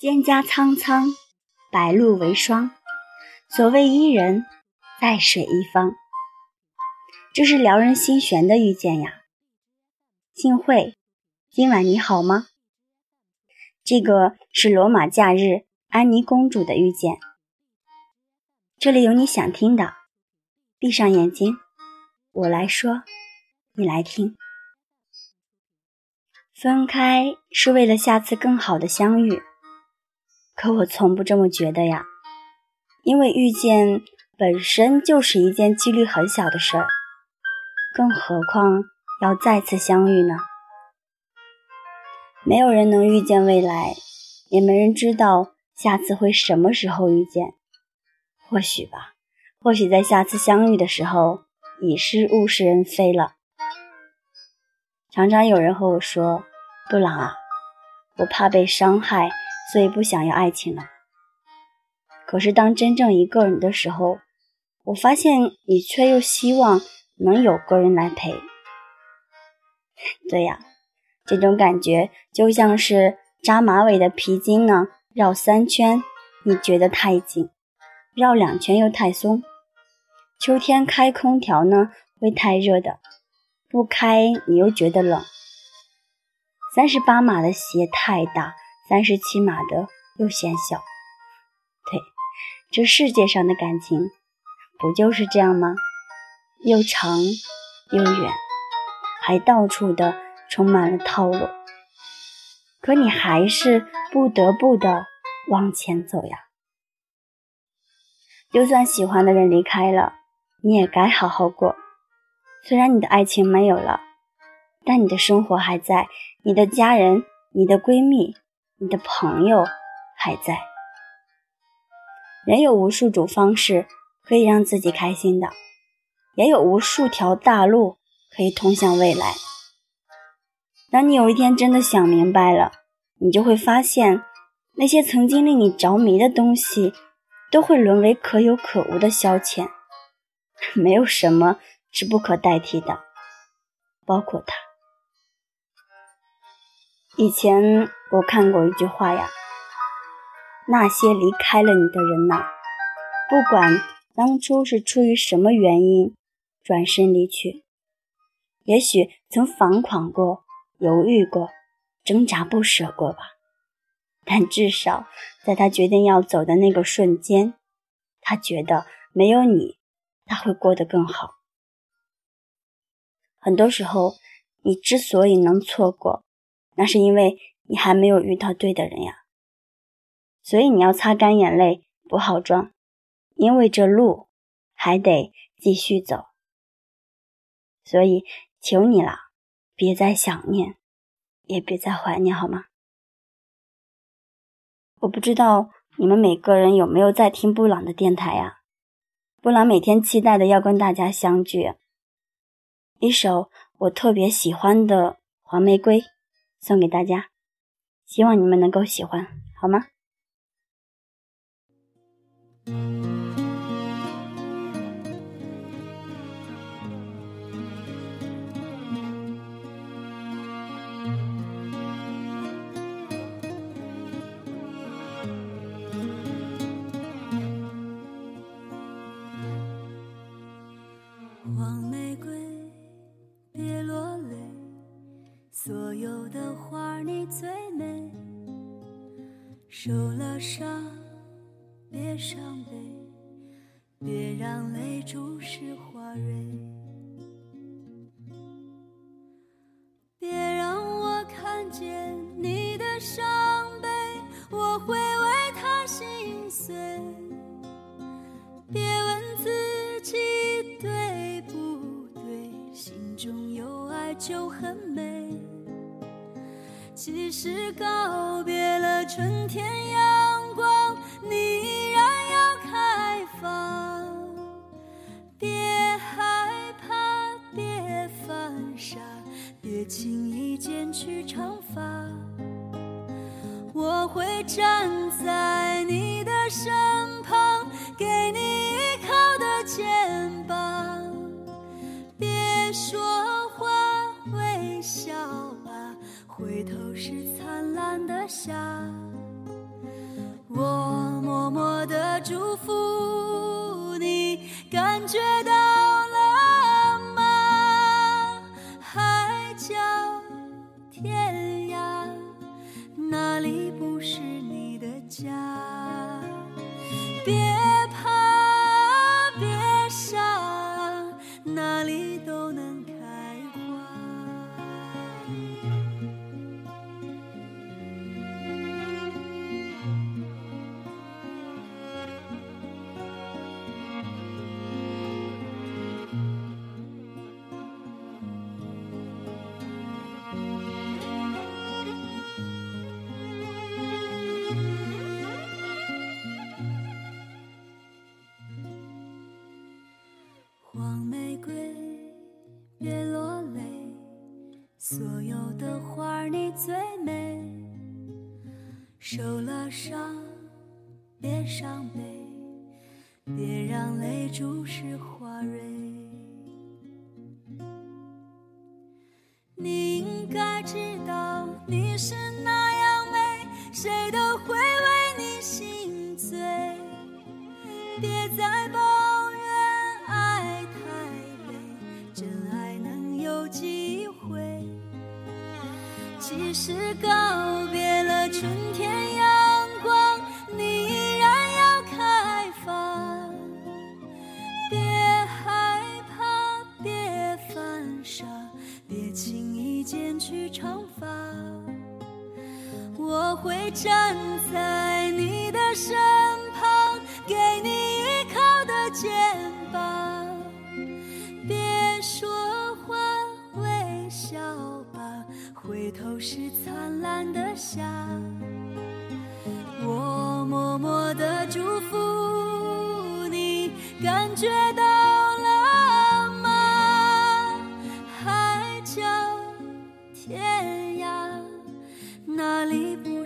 蒹葭苍苍，白露为霜。所谓伊人，在水一方。这是撩人心弦的遇见呀。幸会，今晚你好吗？这个是罗马假日安妮公主的遇见。这里有你想听的，闭上眼睛，我来说，你来听。分开是为了下次更好的相遇。可我从不这么觉得呀，因为遇见本身就是一件几率很小的事儿，更何况要再次相遇呢？没有人能预见未来，也没人知道下次会什么时候遇见。或许吧，或许在下次相遇的时候已是物是人非了。常常有人和我说：“布朗啊，我怕被伤害。”所以不想要爱情了。可是当真正一个人的时候，我发现你却又希望能有个人来陪。对呀，这种感觉就像是扎马尾的皮筋呢，绕三圈你觉得太紧，绕两圈又太松。秋天开空调呢会太热的，不开你又觉得冷。三十八码的鞋太大。三十七码的又显小，对，这世界上的感情不就是这样吗？又长又远，还到处的充满了套路，可你还是不得不的往前走呀。就算喜欢的人离开了，你也该好好过。虽然你的爱情没有了，但你的生活还在，你的家人，你的闺蜜。你的朋友还在。人有无数种方式可以让自己开心的，也有无数条大路可以通向未来。当你有一天真的想明白了，你就会发现，那些曾经令你着迷的东西，都会沦为可有可无的消遣。没有什么是不可代替的，包括他。以前我看过一句话呀，那些离开了你的人呐，不管当初是出于什么原因转身离去，也许曾反抗过、犹豫过、挣扎不舍过吧，但至少在他决定要走的那个瞬间，他觉得没有你，他会过得更好。很多时候，你之所以能错过，那是因为你还没有遇到对的人呀，所以你要擦干眼泪，不好装，因为这路还得继续走。所以求你了，别再想念，也别再怀念，好吗？我不知道你们每个人有没有在听布朗的电台呀？布朗每天期待的要跟大家相聚，一首我特别喜欢的《黄玫瑰》。送给大家，希望你们能够喜欢好吗？黄玫瑰别落泪所有的花你最美受了伤，别伤悲，别让泪注湿花蕊，别让我看见你的伤悲，我会为他心碎。别问自己对不对，心中有爱就很美。即使告别了春天阳光，你依然要开放。别害怕，别犯傻，别轻易剪去长发。我会站在你的身旁，给你依靠的肩膀。别说。回头是灿烂的夏，默的祝福，你感觉到了吗？海角天涯，哪里不是你的家？别别落泪，所有的花儿你最美。受了伤，别伤悲，别让泪珠湿花蕊。你应该知道你是那即使告别了春天阳光，你依然要开放。别害怕，别犯傻，别轻易剪去长发。我会站在你的身旁，给你依靠的肩是灿烂的霞。我默默的祝福你，感觉到了吗？海角天涯，哪里不